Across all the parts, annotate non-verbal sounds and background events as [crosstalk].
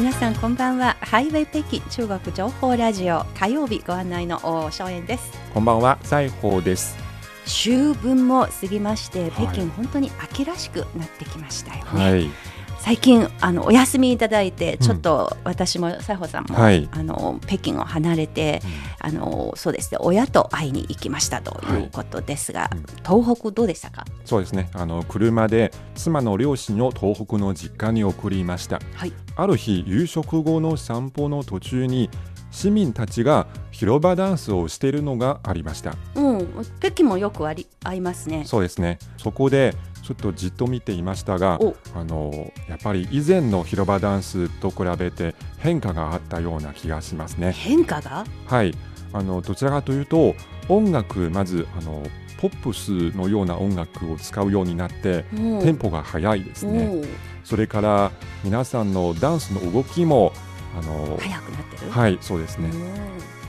皆さんこんばんは。ハイウェイ北京中国情報ラジオ。火曜日ご案内の荘園です。こんばんは。西宝です。秋分も過ぎまして、北京本当に秋らしくなってきましたよね、はい。最近あのお休みいただいてちょっと私も西郷さんも、はい、あの北京を離れて、うん、あのそうですね親と会いに行きましたということですが、はい東北どうでしたか？そうですね。あの車で妻の両親を東北の実家に送りました、はい、ある日夕食後の散歩の途中に市民たちが広場ダンスをしているのがありました。うん、北京もよくあり合いますね。そうですね。そこでちょっとじっと見ていましたがあのやっぱり以前の広場ダンスと比べて変化があったような気がしますね。変化が？はいあのどちらかというと音楽まずあのポップスのような音楽を使うようになってテンポが速いですね。それから皆さんのダンスの動きもあの速くなってる？はいそうですね。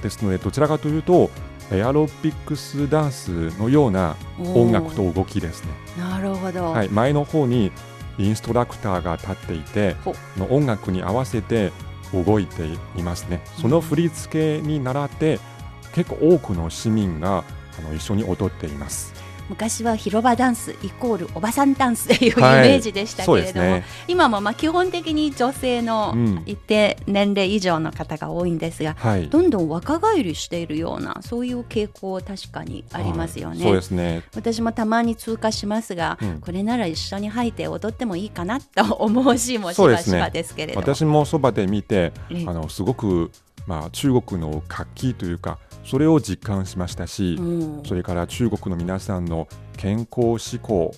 ですのでどちらかというとエアロビックスダンスのような音楽と動きですね。なるほど、はい、前の方にインストラクターが立っていての音楽に合わせて動いていますね。その振り付けに倣って結構多くの市民があの一緒に踊っています。昔は広場ダンスイコールおばさんダンスと [laughs] いうイメージでしたけれども、はい。ね、今もまあ基本的に女性の一定年齢以上の方が多いんですが、うん、どんどん若返りしているようなそういう傾向確かにありますよね。そうですね。私もたまに通過しますが、うん、これなら一緒に入って踊ってもいいかなと思うしもしばしばですけれども、ね、私もそばで見てあのすごくまあ、中国の活気というかそれを実感しましたし、うん、それから中国の皆さんの健康志向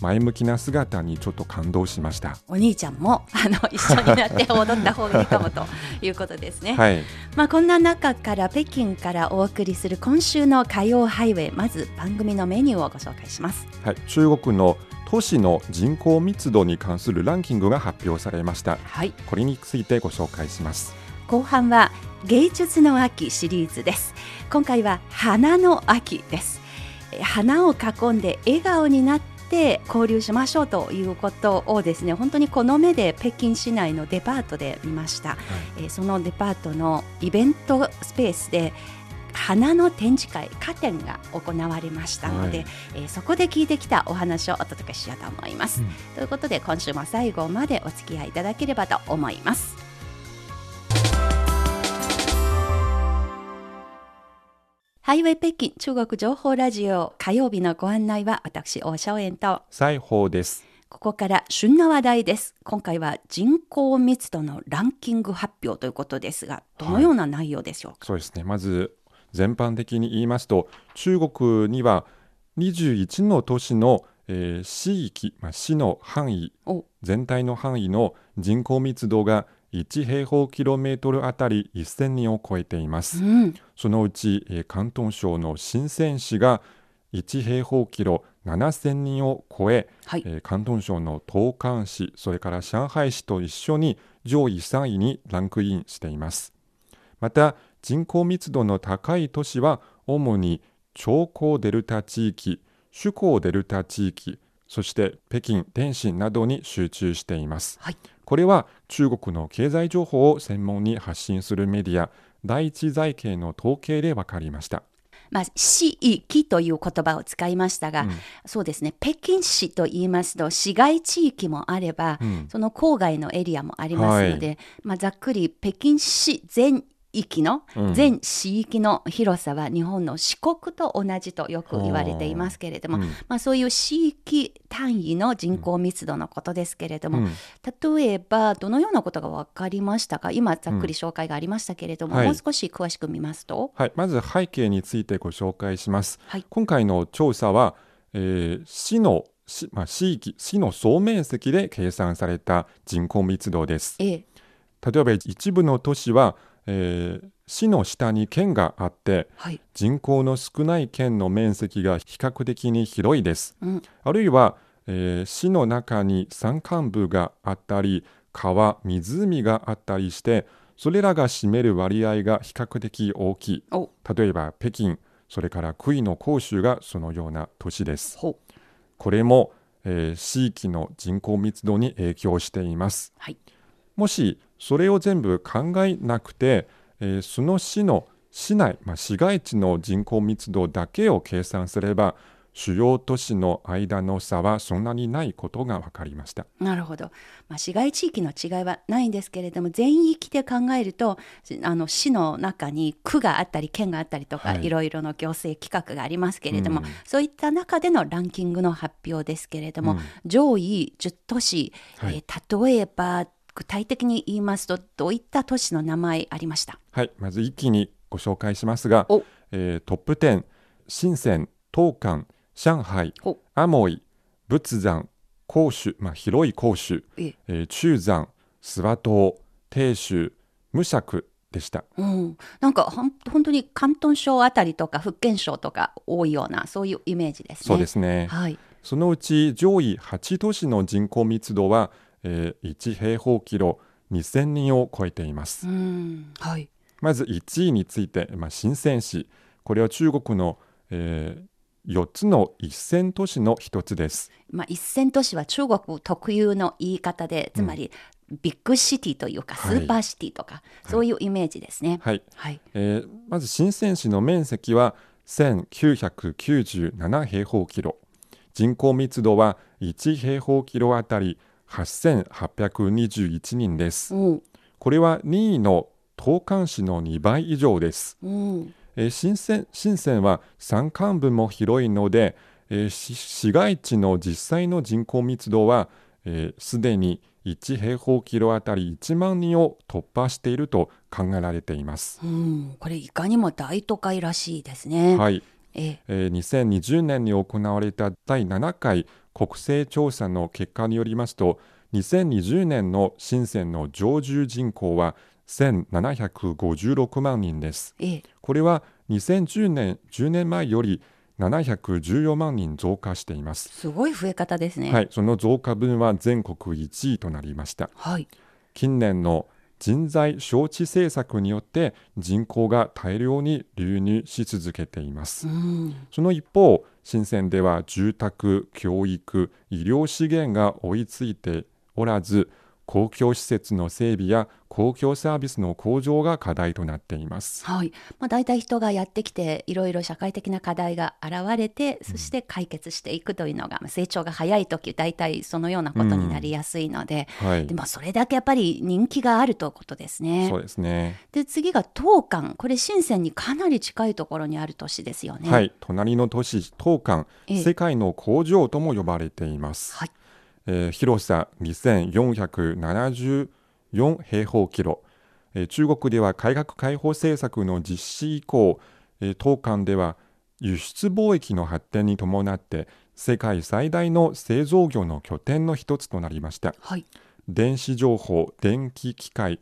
前向きな姿にちょっと感動しました。お兄ちゃんも [laughs] あの一緒になって踊った方がいいかもということですね、はい、まあ、こんな中から北京からお送りする今週の火曜ハイウェイまず番組のメニューをご紹介します、はい、中国の都市の人口密度に関するランキングが発表されました、はい、これについてご紹介します。後半は芸術の秋シリーズです。今回は花の秋です花を囲んで笑顔になって交流しましょうということをですね本当にこの目で北京市内のデパートで見ました、はい、えそのデパートのイベントスペースで花の展示会カテンが行われましたので、はい、えー、そこで聞いてきたお話をお届けしようと思います、うん、ということで今週も最後までお付き合いいただければと思いますハイウェイ北京中国情報ラジオ。火曜日のご案内は私大正円と。西宝です。ここから旬な話題です。今回は人口密度のランキング発表ということですがどのような内容でしょうか、はい、そうですね。まず全般的に言いますと中国には21の都市の、えー、市域、まあ、市の範囲全体の範囲の人口密度が1平方キロメートルあたり1000人を超えています、うん、そのうち、えー、広東省の深セン市が1平方キロ7000人を超え、はい、えー、広東省の東莞市それから上海市と一緒に上位3位にランクインしています。また人口密度の高い都市は主に長江デルタ地域首江デルタ地域そして北京、天津などに集中しています、はい、これは中国の経済情報を専門に発信するメディア第一財経の統計で分かりました。まあ、市域という言葉を使いましたが、うん、そうですね。北京市と言いますと市街地域もあれば、うん、その郊外のエリアもありますので、はい、まあ、ざっくり北京市全域の全市域の広さは日本の四国と同じとよく言われていますけれども、うん、まあ、そういう市域単位の人口密度のことですけれども、うん、例えばどのようなことが分かりましたか？今ざっくり紹介がありましたけれども、うんはい、もう少し詳しく見ますと、はい、まず背景についてご紹介します、はい、今回の調査はえー市の市,、まあ、市域市の総面積で計算された人口密度です。ええ。例えば一部の都市は、えー市の下に県があってはい。人口の少ない県の面積が比較的に広いです。うん。あるいは、えー市の中に山間部があったり川湖があったりしてそれらが占める割合が比較的大きい。お。例えば北京それから杭の広州がそのような都市です。これも、えー地域の人口密度に影響しています。はい。もしそれを全部考えなくて、えーその市の市内、まあ、市街地の人口密度だけを計算すれば主要都市の間の差はそんなにないことが分かりました。なるほど、まあ、市街地域の違いはないんですけれども全域で考えるとあの市の中に区があったり県があったりとか、はい。い、ろいろの行政規格がありますけれども、うん。そういった中でのランキングの発表ですけれども、うん。上位10都市、はい。えー例えば具体的に言いますとどういった都市の名前ありました？はい、まず一気にご紹介しますがお、えートップ10深セン、東莞、上海ほ、アモイ、仏山、広州、まあ、広い広州、えええー中山、諏訪島、鄭州、無釈でした。うん、なんかほん本当に広東省あたりとか福建省とか多いようなそういうイメージですね。そうですね。はい、そのうち上位8都市の人口密度は、えー1平方キロ2000人を超えています。うんはいまず1位について、まあ、深セン市。これは中国の、え4つの一線都市の一つです。まあ、一線都市は中国特有の言い方でつまりビッグシティというかスはいーパーシティとか、そういうイメージですね。はい。はい、えーまず深セン市の面積は1997平方キロ。人口密度は1平方キロあたり8821人です。うんこれは2位の東莞市の2倍以上です。うんえー深セン深センは山間部も広いので、え市街地の実際の人口密度はすで、に1平方キロあたり1万人を突破していると考えられています。うん、これいかにも大都会らしいですね。はい、えええー2020年に行われた第7回国勢調査の結果によりますと2020年の深センの常住人口は1756万人です。ええこれは2010年10年前より714万人増加しています。すごい増え方ですね。はい、その増加分は全国1位となりました。はい、近年の人材招致政策によって人口が大量に流入し続けています。うんその一方、深センでは住宅、教育、医療資源が追いついておらず、公共施設の整備や公共サービスの向上が課題となっています。はいまあ、大体人がやってきていろいろ社会的な課題が現れてそして解決していくというのが、まあ成長が早い時大体そのようなことになりやすいので,、はいで、まあ、それだけやっぱり人気があるということですね。そうですね。で次が東莞これ深センにかなり近いところにある都市ですよね。はい、隣の都市東莞、ええ世界の工場とも呼ばれています。はいえー広さ2474平方キロ、えー中国では改革開放政策の実施以降、えー東莞では輸出貿易の発展に伴って世界最大の製造業の拠点の一つとなりました。はい電子情報、電気機械、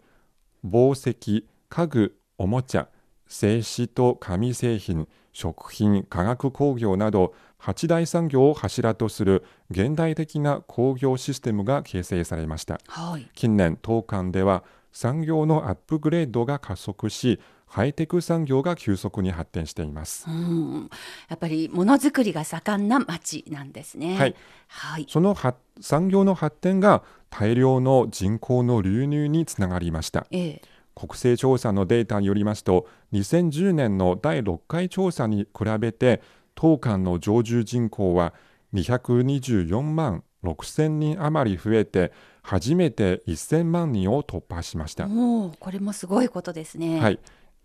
紡績、家具、おもちゃ、製紙と紙製品、食品、化学工業など8大産業を柱とする現代的な工業システムが形成されました。はい近年、東莞では産業のアップグレードが加速し、ハイテク産業が急速に発展しています。うんやっぱりものづくりが盛んな町なんですね。はい、はいその発産業の発展が大量の人口の流入につながりました。ええ国勢調査のデータによりますと2010年の第6回調査に比べて東莞の常住人口は224万6000人余り増えて初めて1000万人を突破しました。おーこれもすごいことですね。はい、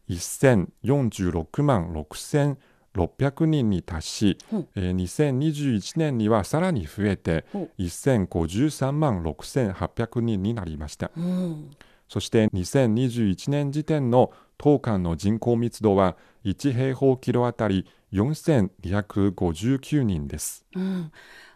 1046万6600人に達し、うんえー2021年にはさらに増えてお1053万6800人になりました。うんそして2021年時点の当館の人口密度は1平方キロあたり4259人です。うん、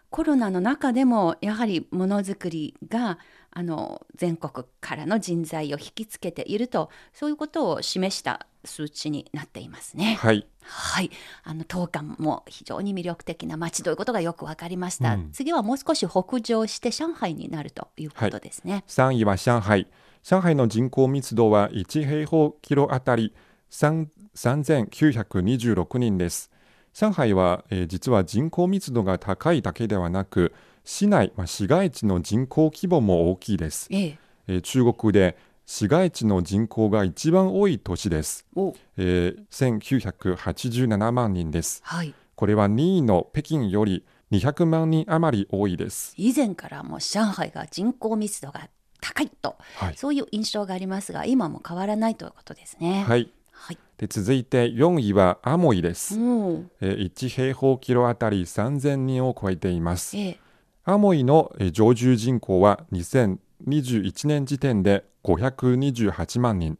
コロナの中でもやはりものづくりがあの全国からの人材を引きつけているとそういうことを示した数値になっていますね。はい、はい、あの当館も非常に魅力的な街ということがよくわかりました、うん次はもう少し北上して上海になるということですね。3位は上海。上海の人口密度は1平方キロあたり3 3926人です。上海は、えー実は人口密度が高いだけではなく、市内、まあ、市街地の人口規模も大きいです。ええ、えー中国で市街地の人口が一番多い都市です。おえー1987万人です。はい、これは2位の北京より200万人余り多いです。以前からもう上海が人口密度が高いと、はいそういう印象がありますが今も変わらないということですね。はい。はい、で続いて4位はアモイです。えー1平方キロあたり3000人を超えています。ええ、アモイのえー常住人口は2021年時点で528万人。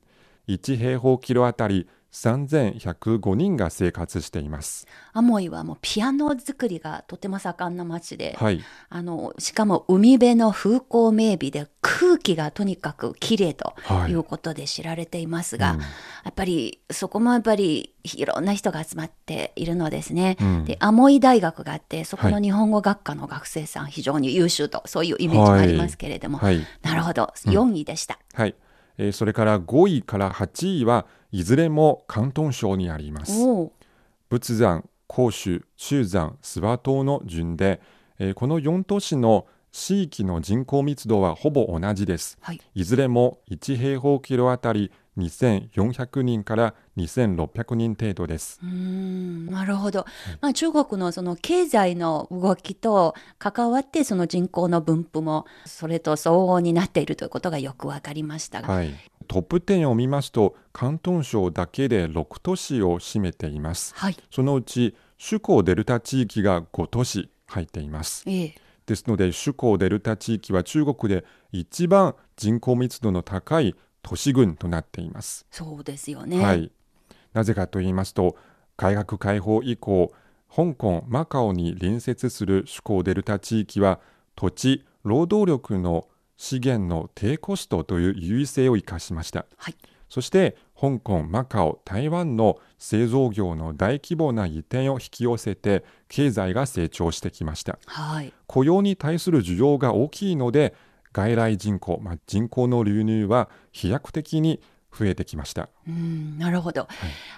1平方キロあたり3105人が生活しています。アモイはもうピアノ作りがとても盛んな町で、はい。あのしかも海辺の風光明媚で空気がとにかく綺麗とはいいうことで知られていますが、うんやっぱりそこもやっぱりいろんな人が集まっているのですね。うんでアモイ大学があってそこのはい日本語学科の学生さん非常に優秀とそういうイメージがありますけれども、はい。なるほど4位でした。はい。えーそれから5位から8位はいずれも広東省にあります。仏山、広州、中山、諏訪島の順で、えーこの4都市の地域の人口密度はほぼ同じです。はいいずれも1平方キロあたり2400人から2600人程度です。うーんなるほど、まあ、中国のその経済の動きと関わってその人口の分布もそれと相応になっているということがよくわかりましたが、はい。トップ10を見ますと、広東省だけで6都市を占めています。はいそのうち首都デルタ地域が5都市入っています。ええですので首都デルタ地域は中国で一番人口密度の高い都市群となっています。そうですよね。はい、なぜかと言いますと改革開放以降香港マカオに隣接する首都デルタ地域は土地労働力の資源の低コストという優位性を生かしました。はいそして香港、マカオ、台湾の製造業の大規模な移転を引き寄せて経済が成長してきました。はい雇用に対する需要が大きいので外来人口、まあ、人口の流入は飛躍的に増えてきました。うんなるほど、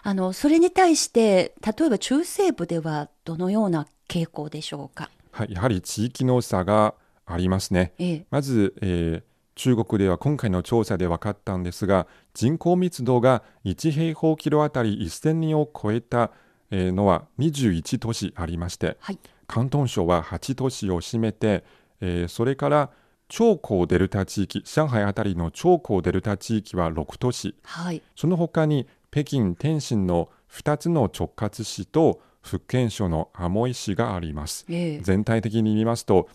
あのそれに対して例えば中西部ではどのような傾向でしょうか？はい、やはり地域の差がありますね。ええまず、えー中国では今回の調査で分かったんですが人口密度が1平方キロあたり1000人を超えたえーのは21都市ありましてはい広東省は8都市を占めて、えーそれから長江デルタ地域上海あたりの長江デルタ地域は6都市はいその他に北京、天津の2つの直轄市と福建省のアモイ市があります。ええ全体的に見ますと、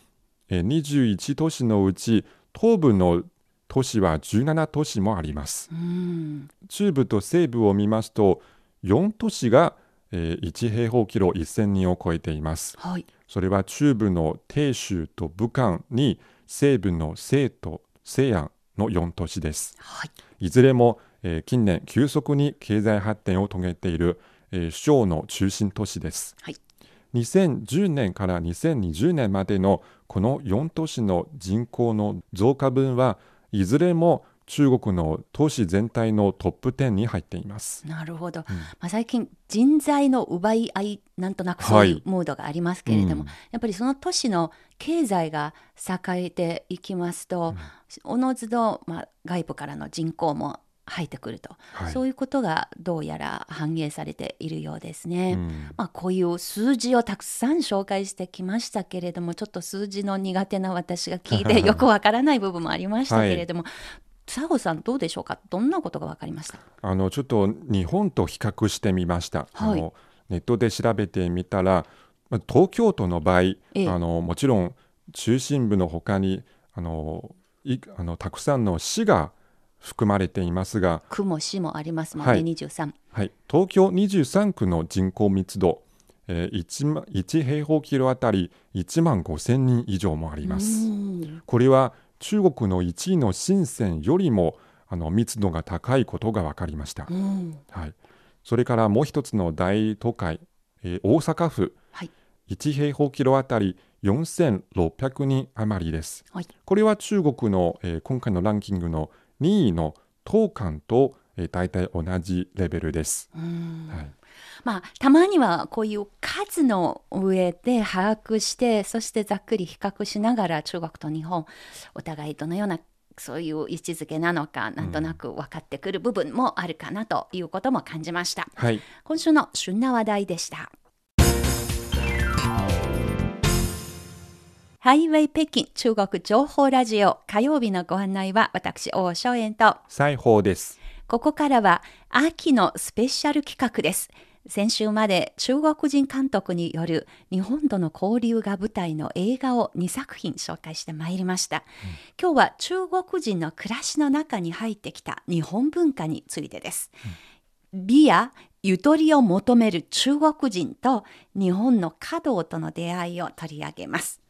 えー21都市のうち東部の都市は17都市もあります。うん中部と西部を見ますと4都市が、えー1平方キロ1000人を超えています。はいそれは中部の鄭州と武漢に西部の西都、西安の4都市です。はいいずれも、えー近年急速に経済発展を遂げている、えー首長の中心都市です。はい2010年から2020年までのこの4都市の人口の増加分はいずれも中国の都市全体のトップ10に入っています。なるほど、まあ、最近人材の奪い合いなんとなくそうはい。いうムードがありますけれども、うん。やっぱりその都市の経済が栄えていきますと、おのずと、まあ、外部からの人口も入ってくると、はい。そういうことがどうやら反映されているようですね。うん。まあ、こういう数字をたくさん紹介してきましたけれどもちょっと数字の苦手な私が聞いて [laughs] よくわからない部分もありましたけれども、佐保さんどうでしょうか？どんなことが分かりました？あのちょっと日本と比較してみました。はい。あのネットで調べてみたら、まあ東京都の場合、ええ。あのもちろん中心部の他にあのいあのたくさんの市が含まれていますが、区も市もありますもんね、はい。23。はい、東京23区の人口密度、えー 1, ま1平方キロあたり1万5000人以上もあります。うん。これは中国の1位の深センよりもあの密度が高いことが分かりました。うん。はい、それからもう一つの大都会、えー大阪府、はい。1平方キロあたり4600人余りです。はい。これは中国の、えー今回のランキングの2位の東韓と、えー大体同じレベルです。うん。はいまあ、たまにはこういう数の上で把握してそしてざっくり比較しながら中国と日本お互いどのようなそういう位置づけなのかなんとなく分かってくる部分もあるかなということも感じました。はい、今週の旬な話題でした。ハイウェイ北京中国情報ラジオ火曜日のご案内は私王正円と裁縫です。ここからは秋のスペシャル企画です。先週まで中国人監督による日本との交流が舞台の映画を2作品紹介してまいりました。今日は中国人の暮らしの中に入ってきた日本文化についてです。美やゆとりを求める中国人と日本の華道との出会いを取り上げます。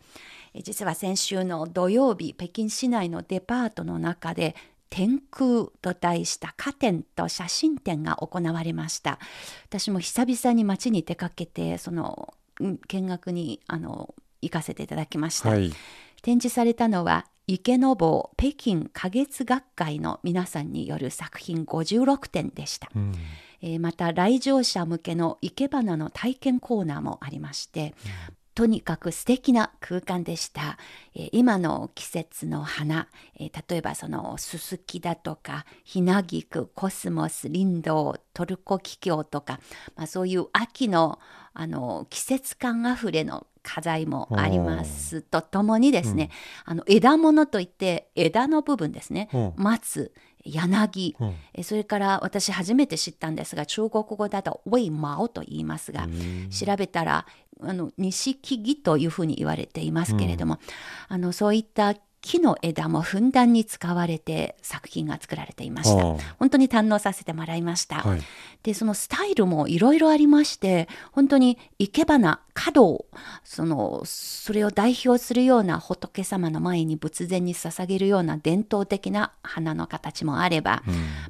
え実は先週の土曜日、北京市内のデパートの中で、天空と題した花展と写真展が行われました。私も久々に街に出かけて、そのうん見学にあの行かせていただきました。はい、展示されたのは池坊北京花月学会の皆さんによる作品56点でした。うんえーまた来場者向けの生け花の体験コーナーもありまして、とにかく素敵な空間でした、えー今の季節の花、えー例えばそのススキだとかヒナギクコスモスリンドウトルコキキョウとか、まあ、そういう秋のあの季節感あふれの花材もあります。とともにですね、あの枝物といって枝の部分ですね、うん。松柳、うん。えそれから私初めて知ったんですが中国語だと「ウェイマオ」と言いますが、調べたらあの錦木というふうに言われていますけれども、あのそういった木の枝もふんだんに使われて作品が作られていました。は本当に堪能させてもらいました。あはい、でそのスタイルもいろいろありまして本当に生け花華道そのそれを代表するような仏様の前に仏前に捧げるような伝統的な花の形もあれば、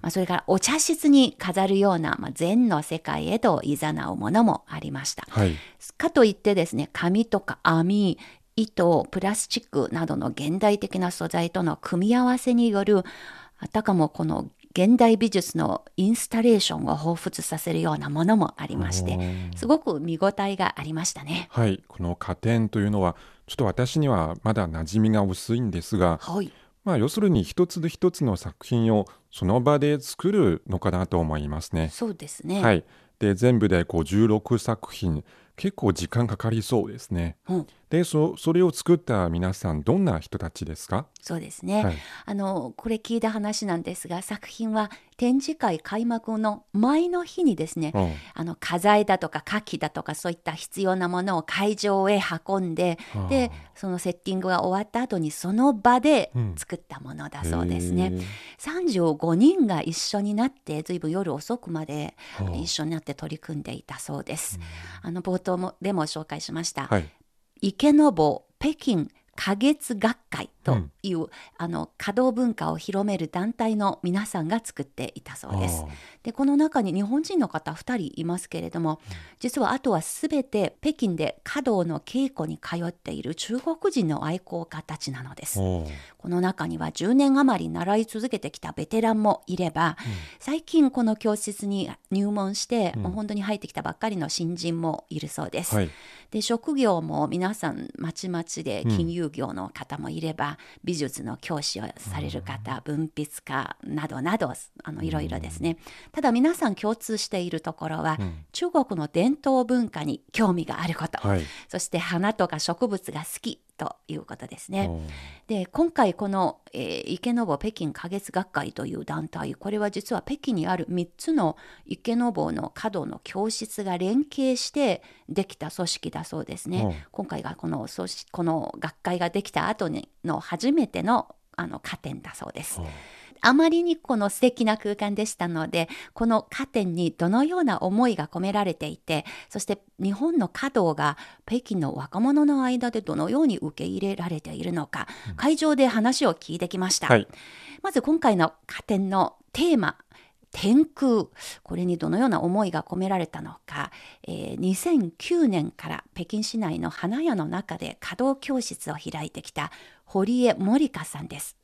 まあ、それからお茶室に飾るような、まあ、禅の世界へと誘うものもありました。はい、かといってですね紙とか網糸プラスチックなどの現代的な素材との組み合わせによるあたかもこの現代美術のインスタレーションを彷彿させるようなものもありましてすごく見応えがありましたね。はい、この加点というのはちょっと私にはまだ馴染みが薄いんですが、はい、まあ、要するに一つ一つの作品をその場で作るのかなと思いますね。そうですね。はい、で全部で56作品結構時間かかりそうですね。うんでそそれを作った皆さんどんな人たちですか？そうですね、はい。あのこれ聞いた話なんですが作品は展示会開幕の前の日にですね、うん。あの花材だとか花器だとかそういった必要なものを会場へ運んではあでそのセッティングが終わった後にその場でうん。作ったものだそうですね。へー35人が一緒になってずいぶん夜遅くまではあ一緒になって取り組んでいたそうです。あの冒頭もでも紹介しました、はい、池坊北京花月学会。という、あの華道文化を広める団体の皆さんが作っていたそうです。あ。でこの中に日本人の方2人いますけれども実はあとは全て北京で華道の稽古に通っている中国人の愛好家たちなのです。この中には10年余り習い続けてきたベテランもいれば、最近この教室に入門して、もう本当に入ってきたばっかりの新人もいるそうです。はい、で職業も皆さんまちまちで金融業の方もいれば、美術の教師をされる方、文筆家などなどあのいろいろですね、ただ皆さん共通しているところは、中国の伝統文化に興味があること、はい、そして花とか植物が好きということですね。で今回この、えー池坊北京花月学会という団体これは実は北京にある3つの池坊の華道の教室が連携してできた組織だそうですね。うん今回がこの組織この学会ができた後にの初めてのあの加点だそうです。あまりにこの素敵な空間でしたので、このカーテンにどのような思いが込められていて、そして日本の華道が北京の若者の間でどのように受け入れられているのか、会場で話を聞いてきました。はい。まず今回の加点のテーマ、天空。これにどのような思いが込められたのか、えー2009年から北京市内の花屋の中で稼働教室を開いてきた堀江森香さんです。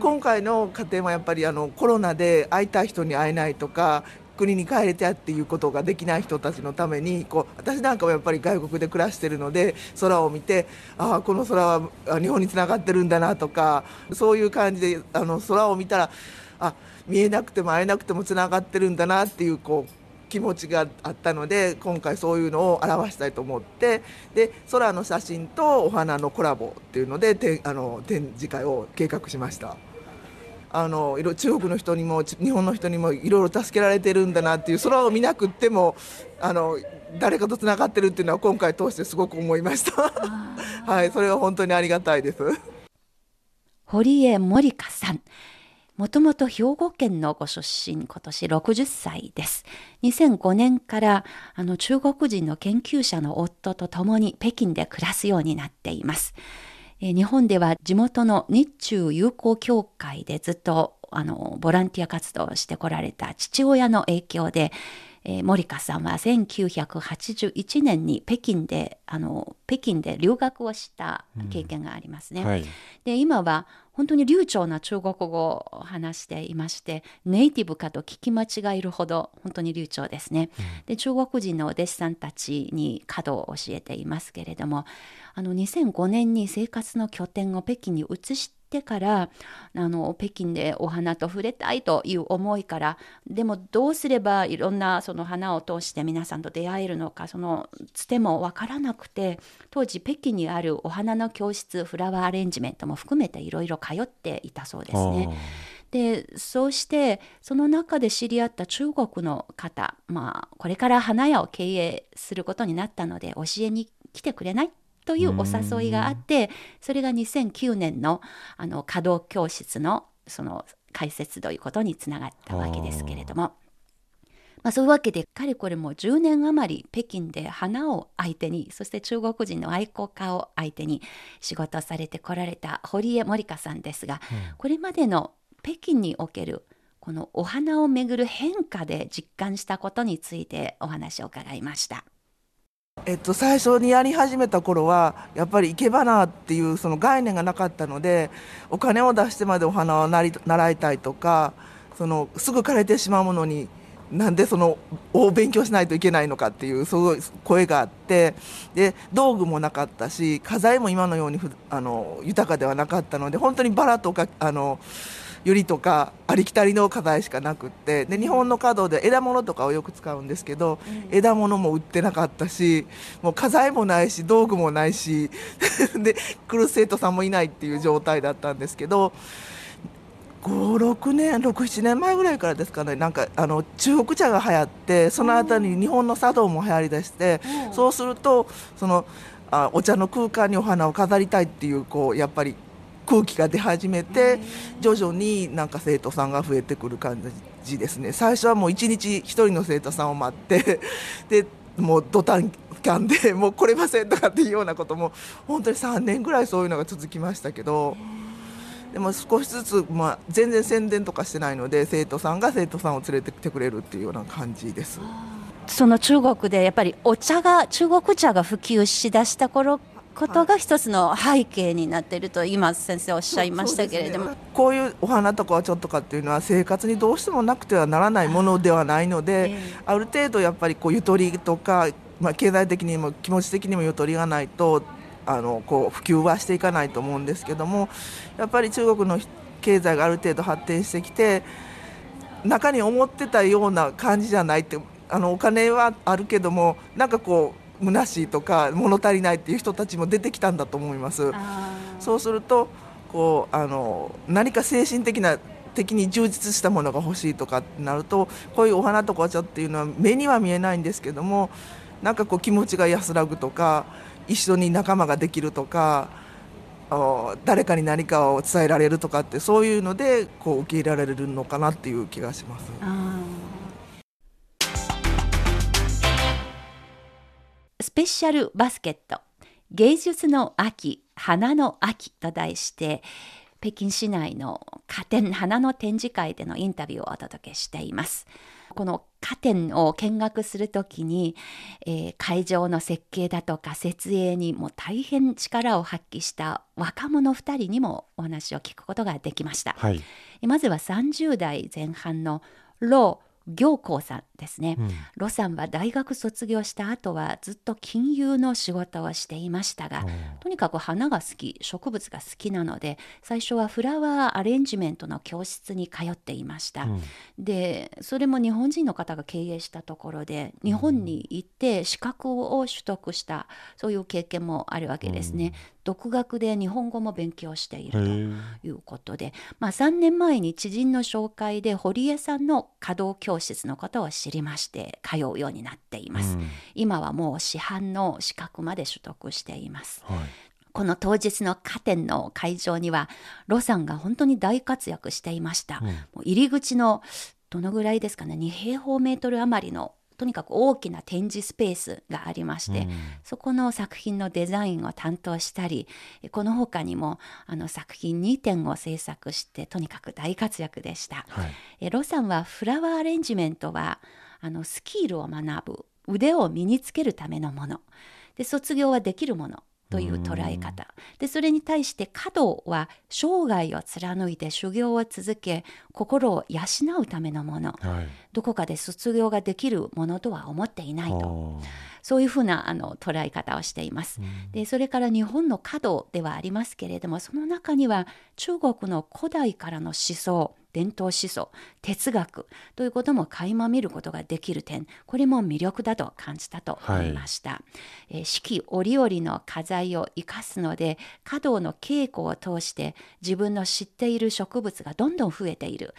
今回の家庭はやっぱりあのコロナで会いたい人に会えないとか国に帰れてっていうことができない人たちのためにこう私なんかはやっぱり外国で暮らしてるので空を見てああこの空は日本につながってるんだなとかそういう感じであの空を見たらあ見えなくても会えなくてもつながってるんだなっていうこう気持ちがあったので今回そういうのを表したいと思ってで空の写真とお花のコラボっていうのでてあの展示会を計画しました。あのいろ中国の人にもち日本の人にもいろいろ助けられてるんだなっていう空を見なくってもあの誰かとつながってるっていうのは今回通してすごく思いました。[laughs] はい、それは本当にありがたいです。堀江森香さん。もともと兵庫県のご出身、今年60歳です。2005年からあの中国人の研究者の夫と共に北京で暮らすようになっています。えー日本では地元の日中友好協会でずっとあのボランティア活動をしてこられた父親の影響で、えー森香さんは1981年に北京であの北京で留学をした経験がありますね。はい。で今は本当に流暢な中国語を話していましてネイティブかと聞き間違えるほど本当に流暢ですね。で中国人のお弟子さんたちに華道を教えていますけれどもあの2005年に生活の拠点を北京に移してからあの北京でお花と触れたいという思いからでもどうすればいろんなその花を通して皆さんと出会えるのかそのつても分からなくて当時北京にあるお花の教室フラワーアレンジメントも含めていろいろ通っていたそうですね。でそうしてその中で知り合った中国の方、まあ、これから花屋を経営することになったので教えに来てくれないというお誘いがあってそれが2009年のあの稼働教室のその開設ということにつながったわけですけれども。まあ、そういうわけでかれこれもう10年余り北京で花を相手にそして中国人の愛好家を相手に仕事をされてこられた堀江森香さんですが、これまでの北京におけるこのお花をめぐる変化で実感したことについてお話を伺いました。えっと、最初にやり始めた頃はやっぱり生け花っていうその概念がなかったのでお金を出してまでお花を習いたいとかそのすぐ枯れてしまうものになんでそのを勉強しないといけないのかっていうすごい声があってで道具もなかったし花材も今のようにあの豊かではなかったので本当にバラとかあのユリとかありきたりの花材しかなくってで日本の華道で枝物とかをよく使うんですけど、枝物も売ってなかったしもう花材もないし道具もないし [laughs] で来る生徒さんもいないっていう状態だったんですけど56年67年前ぐらいからですかねなんかあの中国茶が流行ってその後に日本の茶道も流行りだしてそうするとそのあお茶の空間にお花を飾りたいっていうこうやっぱり空気が出始めて徐々になんか生徒さんが増えてくる感じですね最初はもう1日1人の生徒さんを待って [laughs] でもうドタンキャンで [laughs] もう来れませんとかっていうようなことも本当に3年ぐらいそういうのが続きましたけど。でも少しずつ、まあ、全然宣伝とかしてないので生徒さんが生徒さんを連れてきてくれるっていうような感じです。その中国でやっぱりお茶が中国茶が普及しだした頃ことが一つの背景になっていると今先生おっしゃいましたけれども、ね。こういうお花とかはちょっとかっていうのは生活にどうしてもなくてはならないものではないので、ええ。ある程度やっぱりこうゆとりとか、まあ、経済的にも気持ち的にもゆとりがないとあのこう普及はしていかないと思うんですけどもやっぱり中国の経済がある程度発展してきて中に思ってたような感じじゃないってあのお金はあるけどもなんかこう虚しいとか物足りないっていう人たちも出てきたんだと思います。そうするとこうあの何か精神的な的に充実したものが欲しいとかってなるとこういうお花とかお茶っていうのは目には見えないんですけどもなんかこう気持ちが安らぐとか一緒に仲間ができるとかあ誰かに何かを伝えられるとかってそういうのでこう受け入れられるのかなっていう気がします。ペシャルバスケット芸術の秋花の秋と題して北京市内の花店花の展示会でのインタビューをお届けしています。この花店を見学するときに、えー会場の設計だとか設営にも大変力を発揮した若者2人にもお話を聞くことができました。はい。まずは30代前半のロー・行光さんですね。うんロさんは大学卒業した後はずっと金融の仕事をしていましたが、とにかく花が好き、植物が好きなので、最初はフラワーアレンジメントの教室に通っていました。うんで、それも日本人の方が経営したところで、日本に行って資格を取得した、そういう経験もあるわけですね。独学で日本語も勉強していると。いうことで、まあ、3年前に知人の紹介で堀江さんの華道教室のことを知りまして通うようになっています、うん。今はもう師範の資格まで取得しています。はい。この当日の花店の会場にはロさんが本当に大活躍していました、うん。もう入り口のどのぐらいですかね2平方メートル余りのとにかく大きな展示スペースがありまして、うんそこの作品のデザインを担当したりえこの他にもあの作品2点を制作してとにかく大活躍でした。はい。えロさんはフラワーアレンジメントはあのスキルを学ぶ腕を身につけるためのもので卒業はできるものという捉え方でそれに対して華道は生涯を貫いて修行を続け心を養うためのものはい。どこかで卒業ができるものとは思っていないと。はそういうふうなあの捉え方をしています。でそれから日本の華道ではありますけれどもその中には中国の古代からの思想伝統思想哲学ということも垣間見ることができる点これも魅力だと感じたと思い。ました、えー四季折々の花材を生かすので華道の稽古を通して自分の知っている植物がどんどん増えている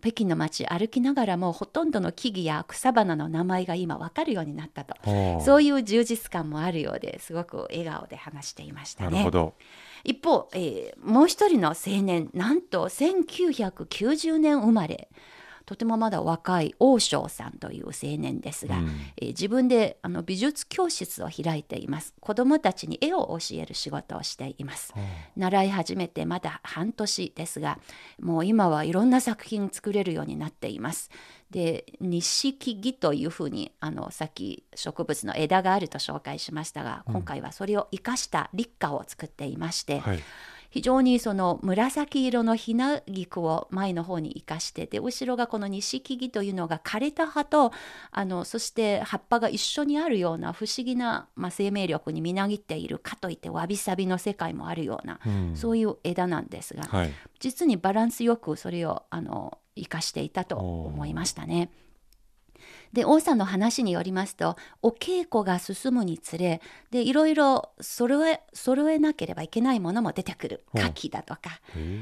北京の街歩きながらもほとんどの木々や草花の名前が今わかるようになったとそういう充実感もあるようですごく笑顔で話していましたねなるほ。ど。一方、えーもう一人の青年なんと1990年生まれとてもまだ若い王将さんという青年ですが、うん。えー自分であの美術教室を開いています。子どもたちに絵を教える仕事をしています。習い始めてまだ半年ですがもう今はいろんな作品作れるようになっています。で錦木というふうにあのさっき植物の枝があると紹介しましたが、今回はそれを生かした立花を作っていまして、はい。非常にその紫色のひな菊を前の方に生かしてで後ろがこの錦木というのが枯れた葉とあのそして葉っぱが一緒にあるような不思議な、まあ、生命力にみなぎっているかといってわびさびの世界もあるような、うんそういう枝なんですが、はい。実にバランスよくそれをあの生かしていたと思いましたね。で王さんの話によりますとお稽古が進むにつれでいろいろ揃え揃えなければいけないものも出てくる。牡蠣だとか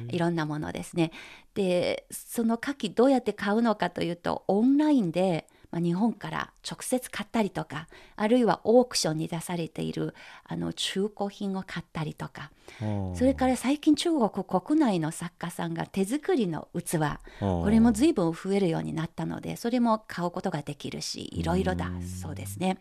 いろんなものですね。でその牡蠣どうやって買うのかというとオンラインで、まあ、日本から直接買ったりとかあるいはオークションに出されているあの中古品を買ったりとかそれから最近中国国内の作家さんが手作りの器これも随分増えるようになったのでそれも買うことができるしいろいろだ。そうですね。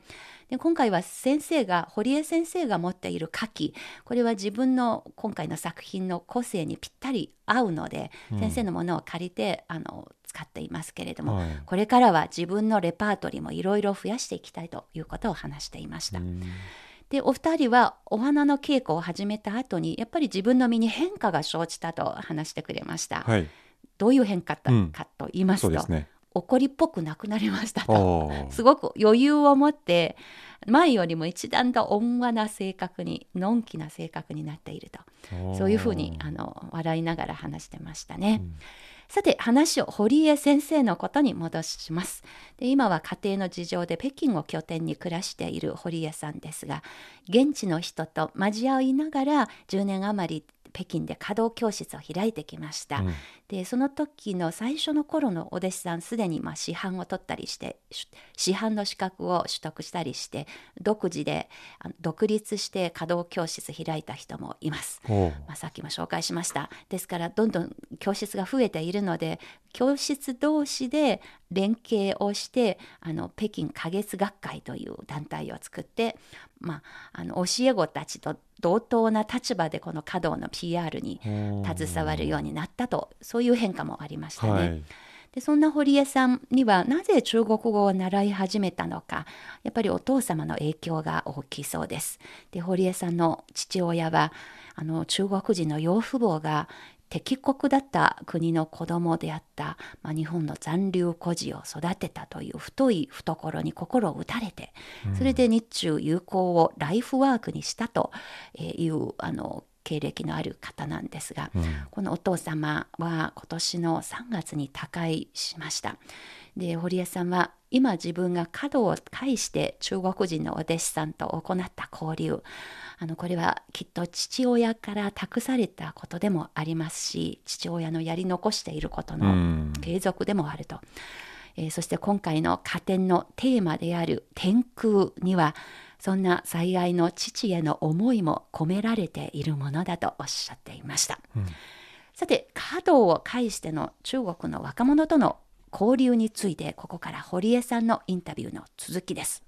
で今回は先生が堀江先生が持っている牡蠣これは自分の今回の作品の個性にぴったり合うので、先生のものを借りてあの使っていますけれども、はいこれからは自分のレパートリーもいろいろ増やしていきたいということを話していました。でお二人はお花の稽古を始めた後にやっぱり自分の身に変化が生じたと話してくれました。はい。どういう変化かと言いますと、そうですね。怒りっぽくなくなりましたあと。あ。すごく余裕を持って前よりも一段と温和な性格にのんきな性格になっているとそういうふうにあの笑いながら話してましたね。さて話を堀江先生のことに戻しますで今は家庭の事情で北京を拠点に暮らしている堀江さんですが現地の人と交わりながら10年余り北京で華道教室を開いてきました。うんでその時の最初の頃のお弟子さんすでにまあ師範を取ったりしてし師範の資格を取得したりして独自で独立して華道教室開いた人もいます。まあ、さっきも紹介しました。ですからどんどん教室が増えているので教室同士で連携をしてあの北京花月学会という団体を作って、まあ、あの教え子たちと同等な立場でこの華道の PR に携わるようになったと。そういう変化もありましたね。はい。でそんな堀江さんにはなぜ中国語を習い始めたのかやっぱりお父様の影響が大きそうです。で堀江さんの父親はあの中国人の養父母が敵国だった国の子供であった、まあ、日本の残留孤児を育てたという太い懐に心を打たれてそれで日中友好をライフワークにしたというあの経歴のある方なんですが、このお父様は今年の3月に他界しました。で堀江さんは今自分が角を介して中国人のお弟子さんと行った交流。あのこれはきっと父親から託されたことでもありますし父親のやり残していることうのん。継続でもあると、えーそして今回の加点のテーマである天空にはそんな最愛の父への思いも込められているものだとおっしゃっていました、さて華道を介しての中国の若者との交流についてここから堀江さんのインタビューの続きです。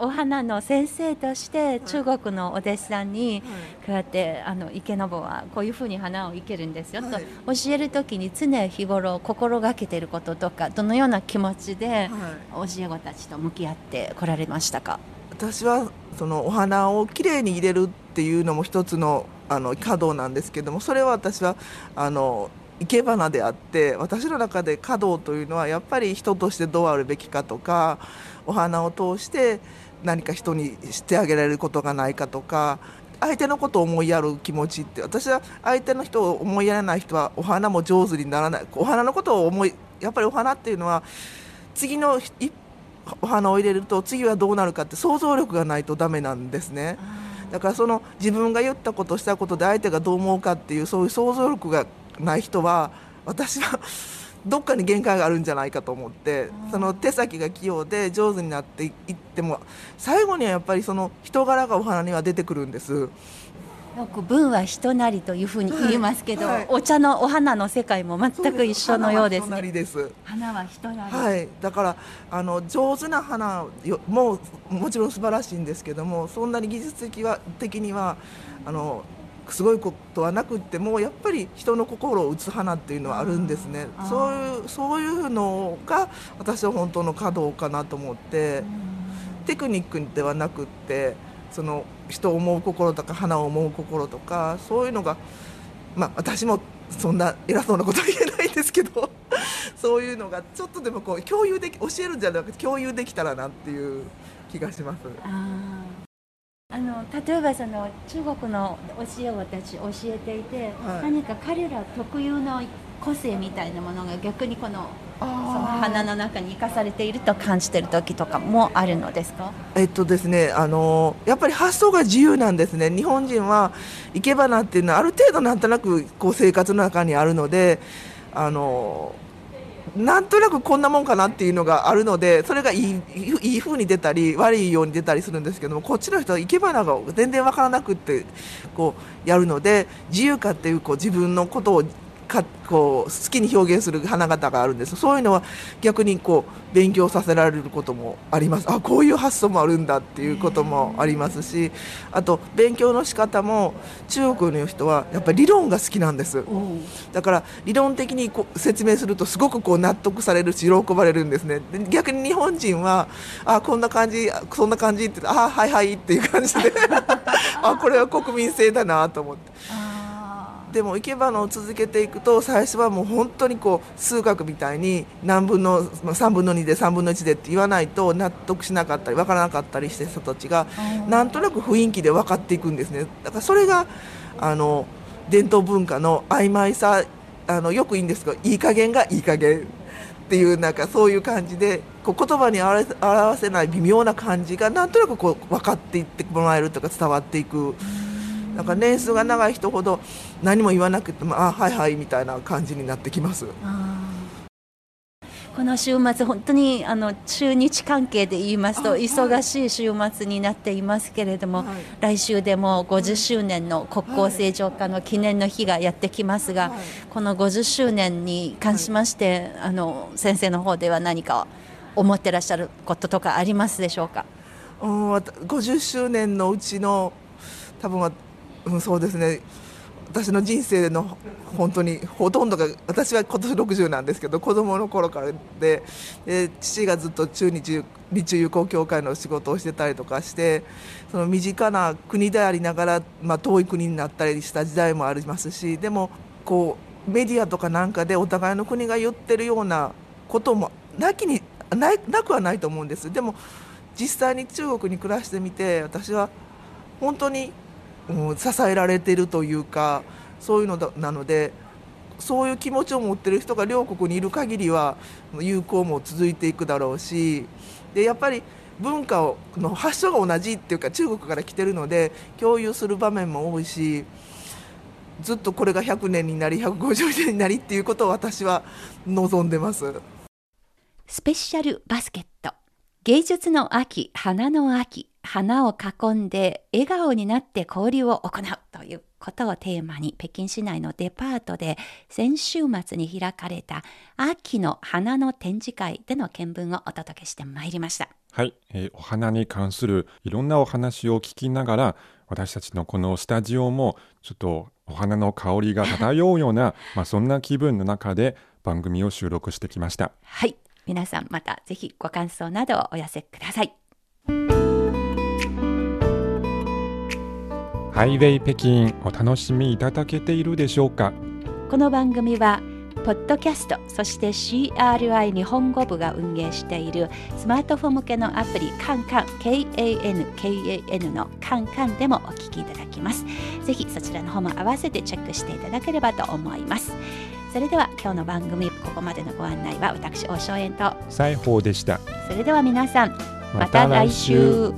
お花の先生として中国のお弟子さんにこうやってあの池坊はこういうふうに花を生けるんですよ、はい。と教える時に常日頃心がけていることとかどのような気持ちではい。教え子たちと向き合ってこられましたか、私はそのお花をきれいに入れるっていうのも一つのあの華道なんですけどもそれは私はあの生け花であって私の中で華道というのはやっぱり人としてどうあるべきかとかお花を通して何か人にしてあげられることがないかとか相手のことを思いやる気持ちって私は相手の人を思いやらない人はお花も上手にならない。お花のことを思いやっぱりお花っていうのは次の一お花を入れると次はどうなるかって想像力がないとダメなんですね。だからその自分が言ったことしたことで相手がどう思うかっていうそういう想像力がない人は私はどっかに限界があるんじゃないかと思ってその手先が器用で上手になっていっても最後にはやっぱりその人柄がお花には出てくるんです。よく文は人なりというふうに言いますけど、はい。はい。お茶のお花の世界も全く一緒のようです花は人なねりです。花は人なり、はい、だからあの上手な花よももちろん素晴らしいんですけどもそんなに技術的は的にはあのすごいことはなくってもやっぱり人の心を打つ花っていうのはあるんですね。そういうそういうのが私は本当の華道かなと思ってテクニックではなくってその人を思う心とか花を思う心とかそういうのがまあ私もそんな偉そうなことは言えないんですけど [laughs] そういうのがちょっとでもこう共有でき教えるんじゃなくて共有できたらなっていう気がします。あの例えばその中国の教え子たち教えていて、はい何か彼ら特有の個性みたいなものが逆にこのそのあ花の中に生かされていると感じている時とかもあるのですか？えっとですね、あのやっぱり発想が自由なんですね、日本人は生け花っていうのは、ある程度なんとなくこう生活の中にあるので、あのなんとなくこんなもんかなっていうのがあるので、それがいいいい風に出たり、悪いように出たりするんですけども、こっちの人は生け花が全然わからなくってこうやるので、自由かっていうこう自分のことをかこう好きに表現する花形があるんです。そういうのは逆にこう勉強させられることもあります。あこういう発想もあるんだっていうこともありますしあと勉強の仕方も中国の人はやっぱり理論が好きなんです。だから理論的にこう説明するとすごくこう納得されるし喜ばれるんですね。で逆に日本人はあこんな感じそんな感じってあはいはいっていう感じで [laughs] あこれは国民性だなと思って。でも生け花を続けていくと最初はもう本当にこう数学みたいに何分のまあ3分の2で3分の1でって言わないと納得しなかったり分からなかったりして人たちがなんとなく雰囲気で分かっていくんですねだからそれがあの伝統文化の曖昧さあのよく言うんですがいい加減がいい加減っていうなんかそういう感じでこう言葉に表せ表せない微妙な感じがなんとなくこう分かっていってもらえるとか伝わっていく。なんか年数が長い人ほど何も言わなくてもあはいはいみたいな感じになってきます。この週末、本当にあの中日関係で言いますと、忙しい週末になっていますけれども、はい。来週でも50周年の国交正常化の記念の日がやってきますが、はい。この50周年に関しまして、あの先生の方では何か思ってらっしゃることとかありますでしょうか？うん、わた50周年のうちの多分は、うん、そうですね私の人生の本当にほとんどが私は今年60なんですけど子供の頃からでで父がずっと中日日中友好協会の仕事をしてたりとかしてその身近な国でありながら、まあ、遠い国になったりした時代もありますしでもこうメディアとかなんかでお互いの国が言ってるようなこともなきにないなくはないと思うんです。でも実際に中国に暮らしてみて私は本当に、支えられてるというかそういうのなのでそういう気持ちを持ってる人が両国にいる限りは友好も続いていくだろうしでやっぱり文化をの発祥が同じっていうか中国から来てるので共有する場面も多いしずっとこれが100年になり150年になりっていうことを私は望んでます。スペシャルバスケット芸術の秋花の秋花を囲んで笑顔になって交流を行うということをテーマに北京市内のデパートで先週末に開かれた秋の花の展示会での見聞をお届けしてまいりました。はい、えーお花に関するいろんなお話を聞きながら私たちのこのスタジオもちょっとお花の香りが漂うような [laughs] まあそんな気分の中で番組を収録してきました。はい。皆さんまたぜひご感想などをお寄せくださいハイウェイ北京お楽しみいただけているでしょうか？この番組はポッドキャストそして CRI 日本語部が運営しているスマートフォン向けのアプリカンカン KANKAN のカンカンでもお聞きいただきます。ぜひそちらの方も合わせてチェックしていただければと思います。それでは今日の番組ここまでのご案内は私大正円と。西宝でした。それでは皆さんまた来週